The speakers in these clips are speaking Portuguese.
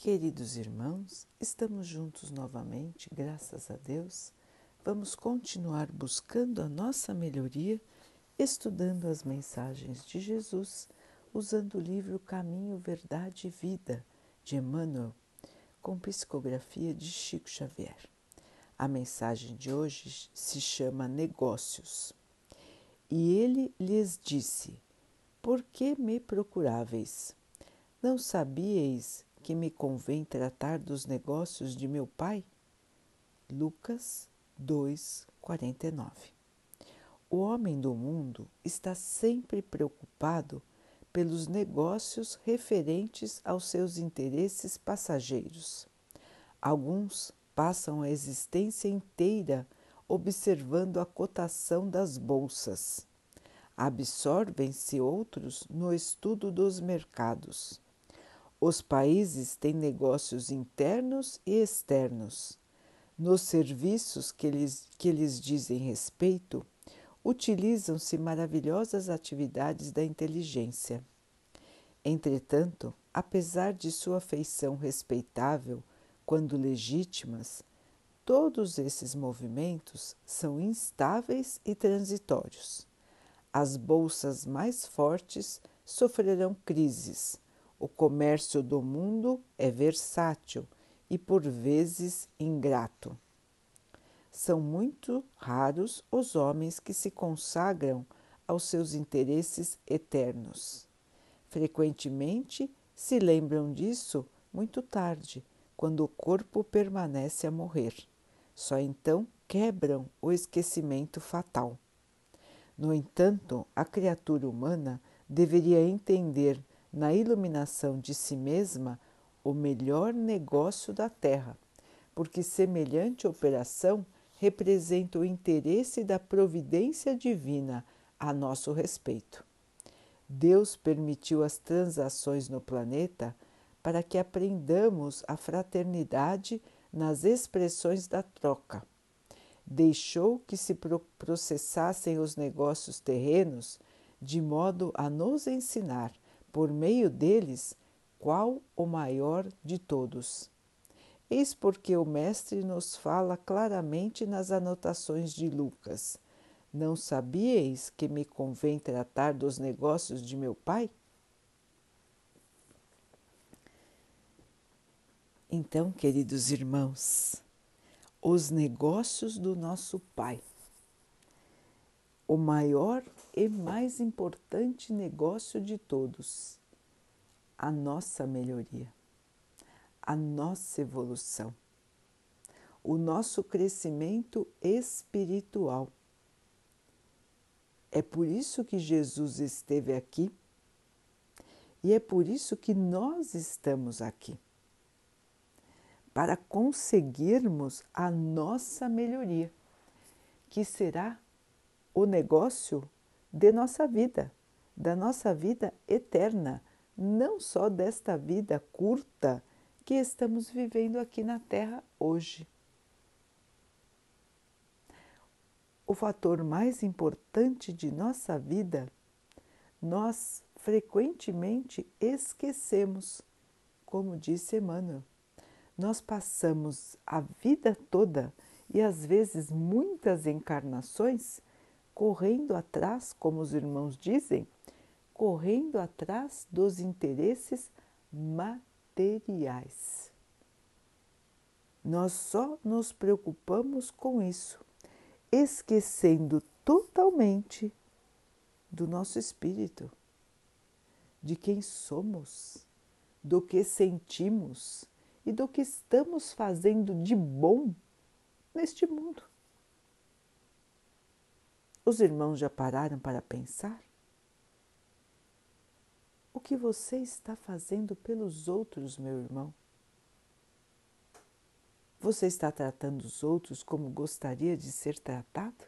Queridos irmãos, estamos juntos novamente, graças a Deus. Vamos continuar buscando a nossa melhoria, estudando as mensagens de Jesus, usando o livro Caminho, Verdade e Vida, de Emmanuel, com psicografia de Chico Xavier. A mensagem de hoje se chama Negócios. E ele lhes disse: Por que me procuráveis? Não sabíeis que me convém tratar dos negócios de meu pai? Lucas 2:49. O homem do mundo está sempre preocupado pelos negócios referentes aos seus interesses passageiros. Alguns passam a existência inteira observando a cotação das bolsas. Absorvem-se outros no estudo dos mercados os países têm negócios internos e externos. Nos serviços que lhes, que lhes dizem respeito, utilizam-se maravilhosas atividades da inteligência. Entretanto, apesar de sua feição respeitável, quando legítimas, todos esses movimentos são instáveis e transitórios. As bolsas mais fortes sofrerão crises o comércio do mundo é versátil e por vezes ingrato. São muito raros os homens que se consagram aos seus interesses eternos. Frequentemente se lembram disso muito tarde, quando o corpo permanece a morrer. Só então quebram o esquecimento fatal. No entanto, a criatura humana deveria entender na iluminação de si mesma o melhor negócio da Terra, porque semelhante operação representa o interesse da providência divina a nosso respeito. Deus permitiu as transações no planeta para que aprendamos a fraternidade nas expressões da troca. Deixou que se processassem os negócios terrenos de modo a nos ensinar por meio deles, qual o maior de todos. Eis porque o Mestre nos fala claramente nas anotações de Lucas: Não sabíeis que me convém tratar dos negócios de meu Pai? Então, queridos irmãos, os negócios do nosso Pai. O maior e mais importante negócio de todos, a nossa melhoria, a nossa evolução, o nosso crescimento espiritual. É por isso que Jesus esteve aqui e é por isso que nós estamos aqui para conseguirmos a nossa melhoria, que será o negócio de nossa vida, da nossa vida eterna, não só desta vida curta que estamos vivendo aqui na Terra hoje. O fator mais importante de nossa vida, nós frequentemente esquecemos, como disse Emmanuel. Nós passamos a vida toda e às vezes muitas encarnações correndo atrás, como os irmãos dizem, correndo atrás dos interesses materiais. Nós só nos preocupamos com isso, esquecendo totalmente do nosso espírito, de quem somos, do que sentimos e do que estamos fazendo de bom neste mundo. Os irmãos já pararam para pensar? O que você está fazendo pelos outros, meu irmão? Você está tratando os outros como gostaria de ser tratado?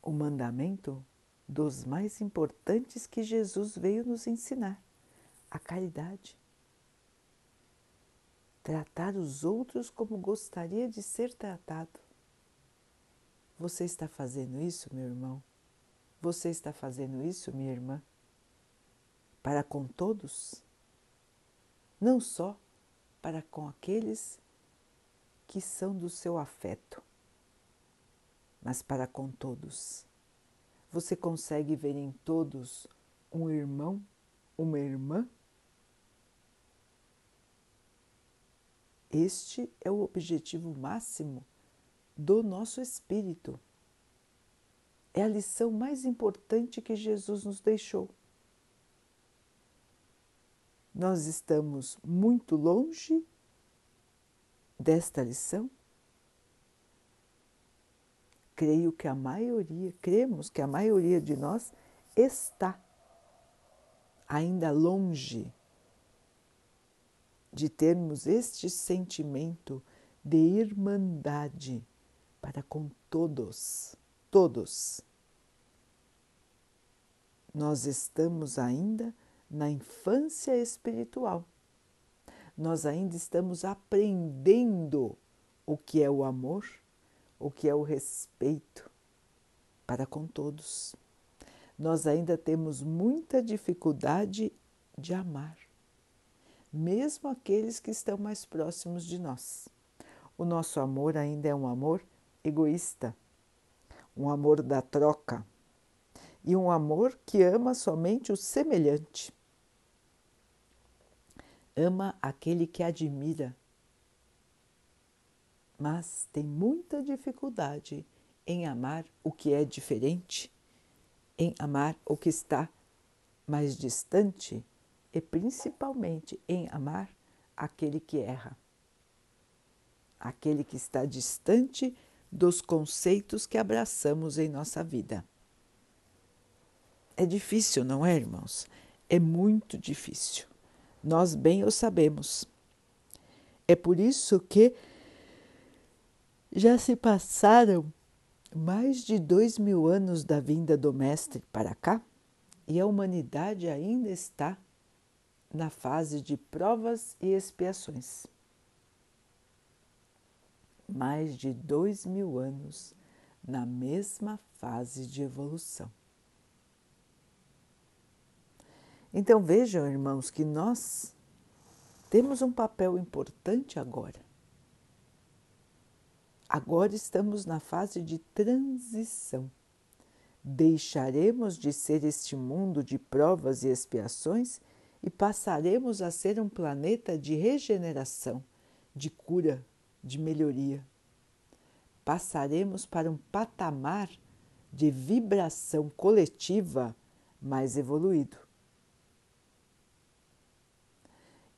O mandamento dos mais importantes que Jesus veio nos ensinar, a caridade tratar os outros como gostaria de ser tratado. Você está fazendo isso, meu irmão? Você está fazendo isso, minha irmã? para com todos, não só para com aqueles que são do seu afeto, mas para com todos. Você consegue ver em todos um irmão, uma irmã? Este é o objetivo máximo do nosso espírito. É a lição mais importante que Jesus nos deixou. Nós estamos muito longe desta lição? Creio que a maioria, cremos que a maioria de nós está ainda longe de termos este sentimento de irmandade para com todos, todos. Nós estamos ainda na infância espiritual. Nós ainda estamos aprendendo o que é o amor, o que é o respeito para com todos. Nós ainda temos muita dificuldade de amar, mesmo aqueles que estão mais próximos de nós. O nosso amor ainda é um amor egoísta, um amor da troca e um amor que ama somente o semelhante ama aquele que admira, mas tem muita dificuldade em amar o que é diferente, em amar o que está mais distante e principalmente em amar aquele que erra, aquele que está distante dos conceitos que abraçamos em nossa vida. É difícil, não é, irmãos? É muito difícil. Nós bem o sabemos. É por isso que já se passaram mais de dois mil anos da vinda do Mestre para cá e a humanidade ainda está na fase de provas e expiações. Mais de dois mil anos na mesma fase de evolução. Então vejam, irmãos, que nós temos um papel importante agora. Agora estamos na fase de transição. Deixaremos de ser este mundo de provas e expiações e passaremos a ser um planeta de regeneração, de cura, de melhoria. Passaremos para um patamar de vibração coletiva mais evoluído.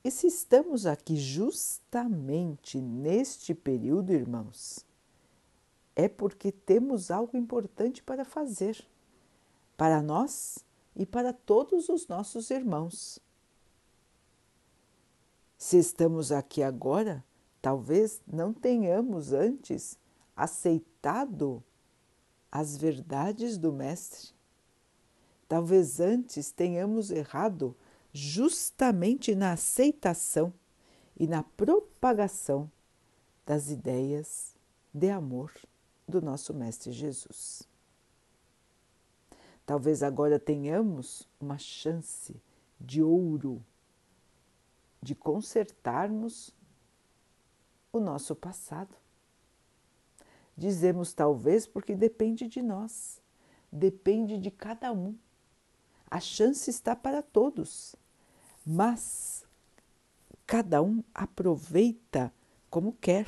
E se estamos aqui justamente neste período, irmãos, é porque temos algo importante para fazer, para nós e para todos os nossos irmãos. Se estamos aqui agora, talvez não tenhamos antes aceitado as verdades do Mestre. Talvez antes tenhamos errado justamente na aceitação e na propagação das ideias de amor do nosso Mestre Jesus. Talvez agora tenhamos uma chance de ouro de consertarmos o nosso passado. Dizemos talvez porque depende de nós, depende de cada um. A chance está para todos, mas cada um aproveita como quer.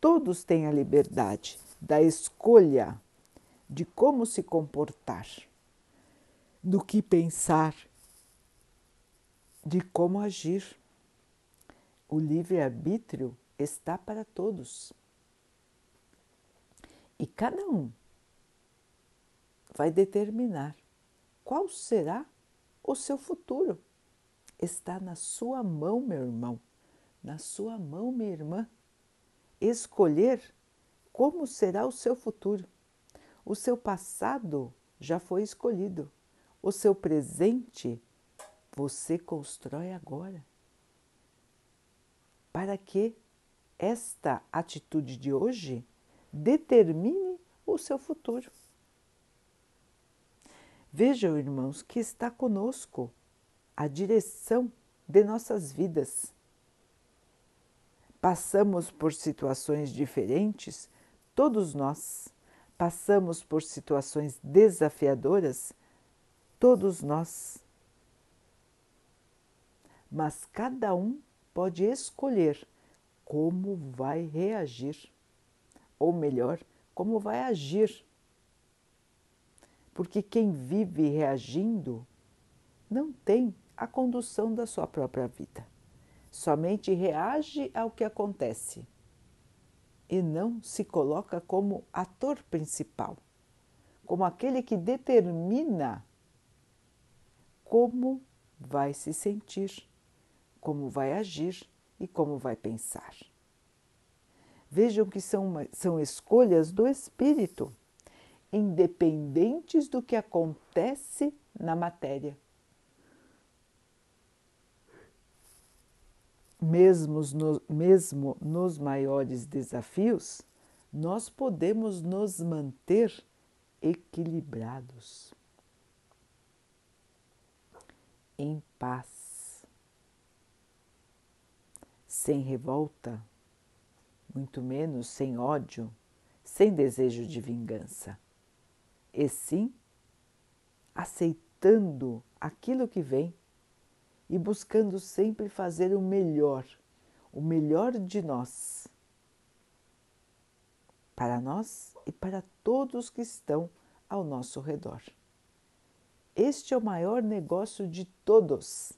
Todos têm a liberdade da escolha de como se comportar, do que pensar, de como agir. O livre-arbítrio está para todos. E cada um vai determinar qual será o seu futuro? Está na sua mão, meu irmão, na sua mão, minha irmã. Escolher como será o seu futuro. O seu passado já foi escolhido. O seu presente você constrói agora. Para que esta atitude de hoje determine o seu futuro. Vejam, irmãos, que está conosco a direção de nossas vidas. Passamos por situações diferentes, todos nós. Passamos por situações desafiadoras, todos nós. Mas cada um pode escolher como vai reagir, ou melhor, como vai agir. Porque quem vive reagindo não tem a condução da sua própria vida. Somente reage ao que acontece e não se coloca como ator principal, como aquele que determina como vai se sentir, como vai agir e como vai pensar. Vejam que são, são escolhas do espírito, independentes do que acontece na matéria. Mesmo, no, mesmo nos maiores desafios, nós podemos nos manter equilibrados, em paz, sem revolta, muito menos sem ódio, sem desejo de vingança, e sim aceitando aquilo que vem e buscando sempre fazer o melhor, o melhor de nós, para nós e para todos que estão ao nosso redor. Este é o maior negócio de todos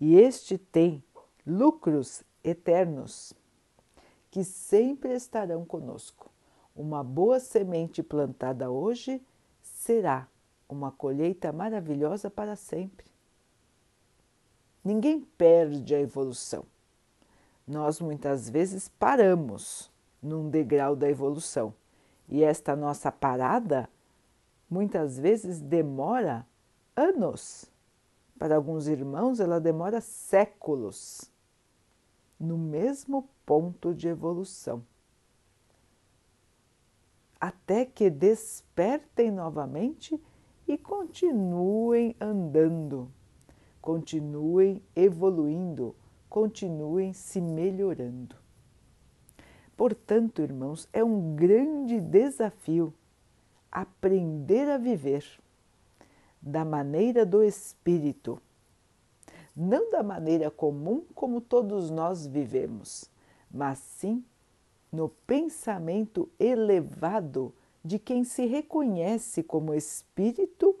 e este tem lucros eternos que sempre estarão conosco. Uma boa semente plantada hoje será uma colheita maravilhosa para sempre. Ninguém perde a evolução. Nós muitas vezes paramos num degrau da evolução e esta nossa parada muitas vezes demora anos. Para alguns irmãos, ela demora séculos no mesmo ponto de evolução, até que despertem novamente e continuem andando, continuem evoluindo, continuem se melhorando. Portanto, irmãos, é um grande desafio aprender a viver da maneira do espírito não da maneira comum como todos nós vivemos, mas sim no pensamento elevado de quem se reconhece como espírito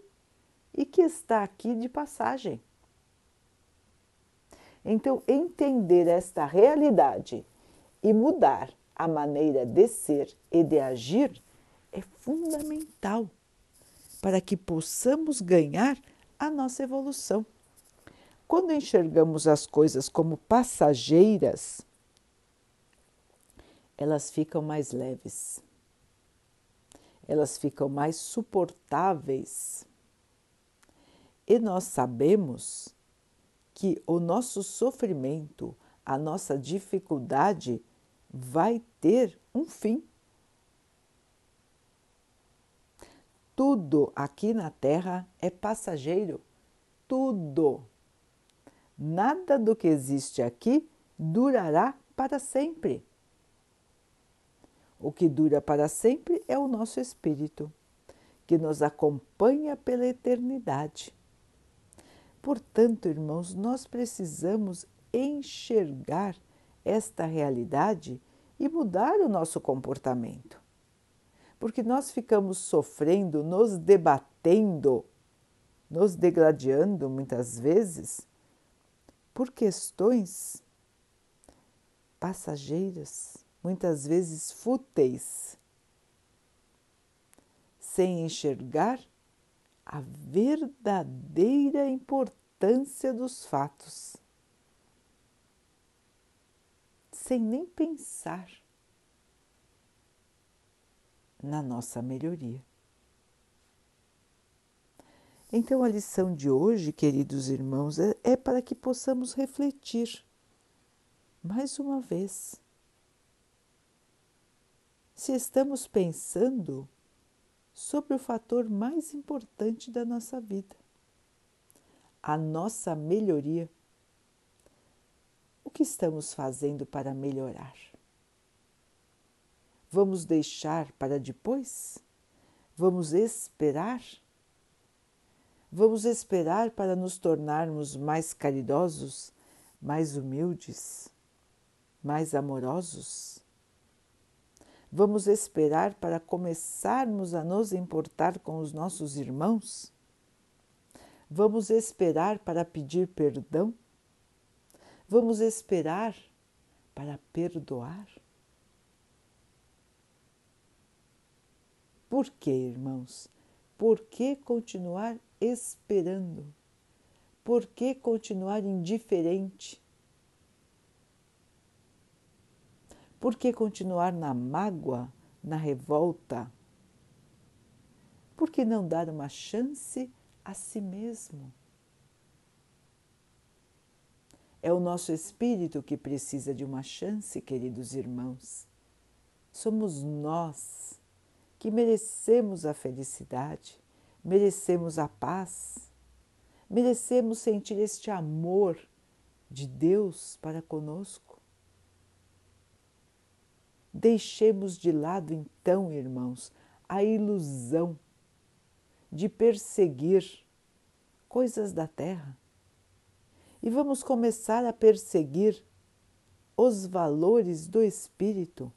e que está aqui de passagem. Então, entender esta realidade e mudar a maneira de ser e de agir é fundamental para que possamos ganhar a nossa evolução. Quando enxergamos as coisas como passageiras, elas ficam mais leves, elas ficam mais suportáveis. E nós sabemos que o nosso sofrimento, a nossa dificuldade vai ter um fim. Tudo aqui na Terra é passageiro, tudo. Nada do que existe aqui durará para sempre. O que dura para sempre é o nosso espírito, que nos acompanha pela eternidade. Portanto, irmãos, nós precisamos enxergar esta realidade e mudar o nosso comportamento. Porque nós ficamos sofrendo, nos debatendo, nos degladiando muitas vezes por questões passageiras, muitas vezes fúteis, sem enxergar a verdadeira importância dos fatos, sem nem pensar na nossa melhoria. Então, a lição de hoje, queridos irmãos, é, é para que possamos refletir mais uma vez. Se estamos pensando sobre o fator mais importante da nossa vida, a nossa melhoria. O que estamos fazendo para melhorar? Vamos deixar para depois? Vamos esperar? Vamos esperar para nos tornarmos mais caridosos, mais humildes, mais amorosos? Vamos esperar para começarmos a nos importar com os nossos irmãos? Vamos esperar para pedir perdão? Vamos esperar para perdoar? Por que, irmãos? Por que continuar esperando? Por que continuar indiferente? Por que continuar na mágoa, na revolta? Por que não dar uma chance a si mesmo? É o nosso espírito que precisa de uma chance, queridos irmãos. Somos nós que merecemos a felicidade, merecemos a paz, merecemos sentir este amor de Deus para conosco. Deixemos de lado, então, irmãos, a ilusão de perseguir coisas da terra e vamos começar a perseguir os valores do espírito,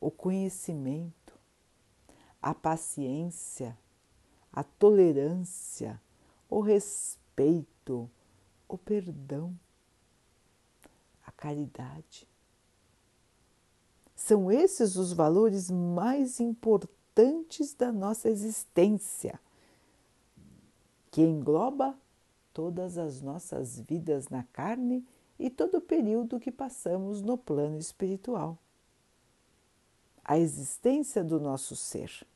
o conhecimento, a paciência, a tolerância, o respeito, o perdão, a caridade. São esses os valores mais importantes da nossa existência, que engloba todas as nossas vidas na carne e todo o período que passamos no plano espiritual. A existência do nosso ser.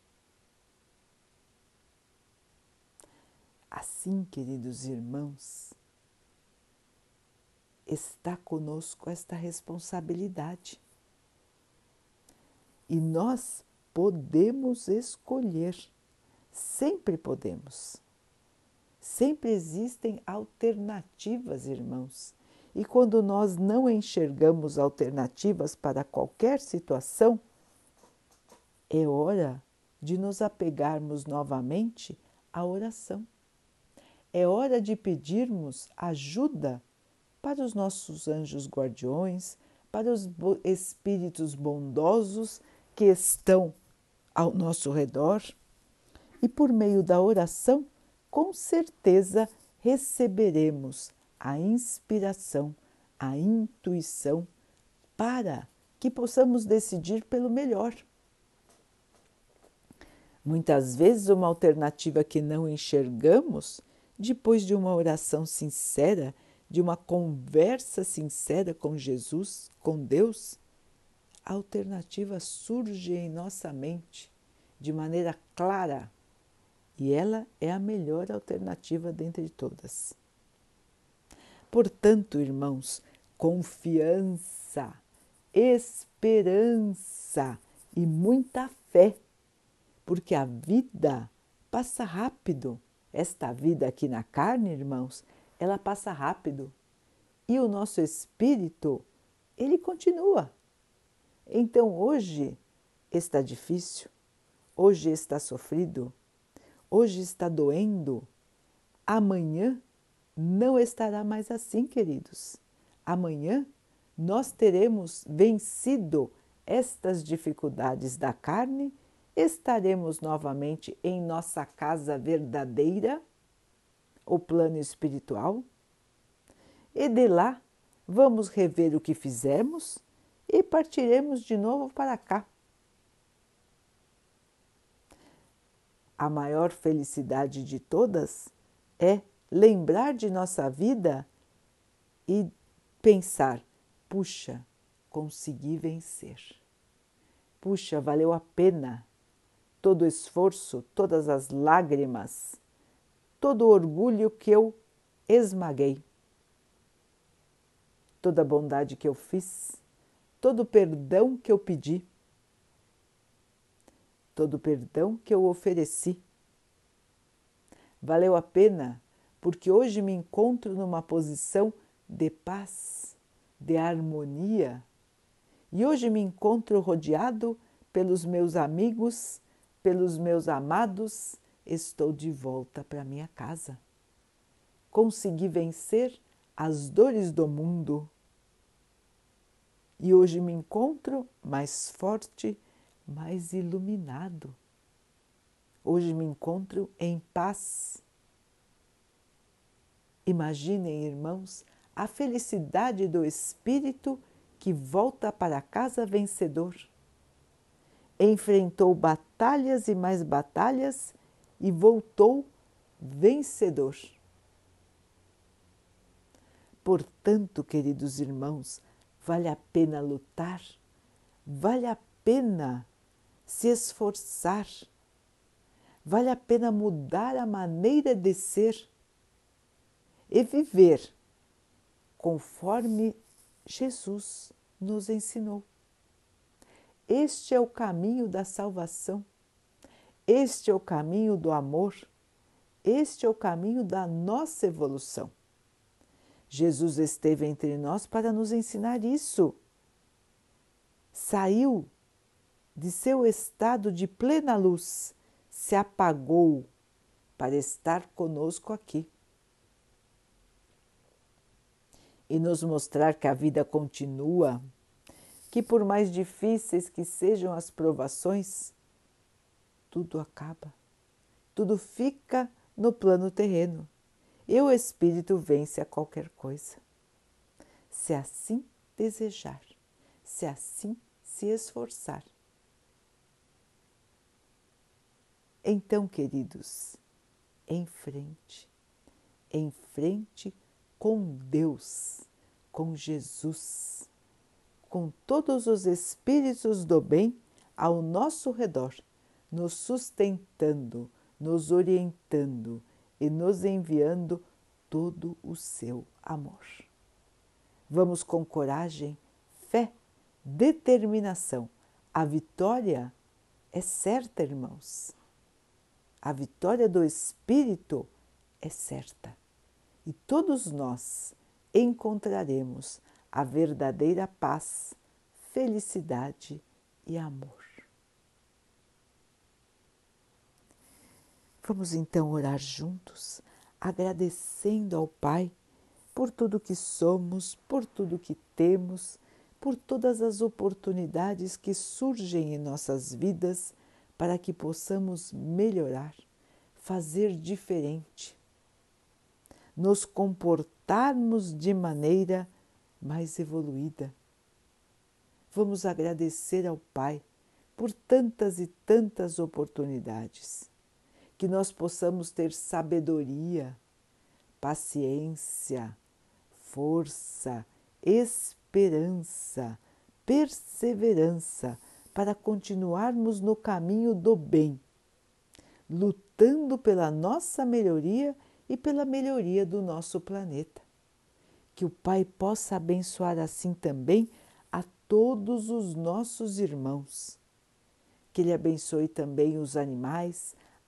Assim, queridos irmãos, está conosco esta responsabilidade. E nós podemos escolher, sempre podemos. Sempre existem alternativas, irmãos. E quando nós não enxergamos alternativas para qualquer situação, é hora de nos apegarmos novamente à oração é hora de pedirmos ajuda para os nossos anjos guardiões, para os espíritos bondosos que estão ao nosso redor. E por meio da oração, com certeza receberemos a inspiração, a intuição para que possamos decidir pelo melhor. Muitas vezes, uma alternativa que não enxergamos depois de uma oração sincera, de uma conversa sincera com Jesus, com Deus, a alternativa surge em nossa mente de maneira clara e ela é a melhor alternativa dentre todas. Portanto, irmãos, confiança, esperança e muita fé, porque a vida passa rápido esta vida aqui na carne, irmãos, ela passa rápido e o nosso espírito, ele continua. Então hoje está difícil, hoje está sofrido, hoje está doendo, amanhã não estará mais assim, queridos. Amanhã nós teremos vencido estas dificuldades da carne estaremos novamente em nossa casa verdadeira, o plano espiritual, e de lá vamos rever o que fizemos e partiremos de novo para cá. A maior felicidade de todas é lembrar de nossa vida e pensar: puxa, consegui vencer. Puxa, valeu a pena todo o esforço, todas as lágrimas, todo o orgulho que eu esmaguei, toda a bondade que eu fiz, todo o perdão que eu pedi, todo o perdão que eu ofereci. Valeu a pena porque hoje me encontro numa posição de paz, de harmonia. E hoje me encontro rodeado pelos meus amigos, pelos meus amados, estou de volta para minha casa. Consegui vencer as dores do mundo. E hoje me encontro mais forte, mais iluminado. Hoje me encontro em paz. Imaginem, irmãos, a felicidade do espírito que volta para casa vencedor. Enfrentou batalhas e mais batalhas e voltou vencedor. Portanto, queridos irmãos, vale a pena lutar, vale a pena se esforçar, vale a pena mudar a maneira de ser e viver conforme Jesus nos ensinou. Este é o caminho da salvação, este é o caminho do amor, este é o caminho da nossa evolução. Jesus esteve entre nós para nos ensinar isso. Saiu de seu estado de plena luz, se apagou para estar conosco aqui. e nos mostrar que a vida continua, que por mais difíceis que sejam as provações, tudo acaba, tudo fica no plano terreno e o espírito vence a qualquer coisa. Se assim desejar, se assim se esforçar. Então, queridos, em frente, em frente com Deus, com Jesus, com todos os espíritos do bem ao nosso redor, nos sustentando, nos orientando e nos enviando todo o seu amor. Vamos com coragem, fé, determinação. A vitória é certa, irmãos. A vitória do Espírito é certa e todos nós encontraremos a verdadeira paz, felicidade e amor. Vamos então orar juntos, agradecendo ao Pai por tudo que somos, por tudo que temos, por todas as oportunidades que surgem em nossas vidas para que possamos melhorar, fazer diferente nos comportarmos de maneira mais evoluída. Vamos agradecer ao Pai por tantas e tantas oportunidades, que nós possamos ter sabedoria, paciência, força, esperança, perseverança para continuarmos no caminho do bem, lutando pela nossa melhoria e pela melhoria do nosso planeta. Que o Pai possa abençoar assim também a todos os nossos irmãos. Que Ele abençoe também os animais,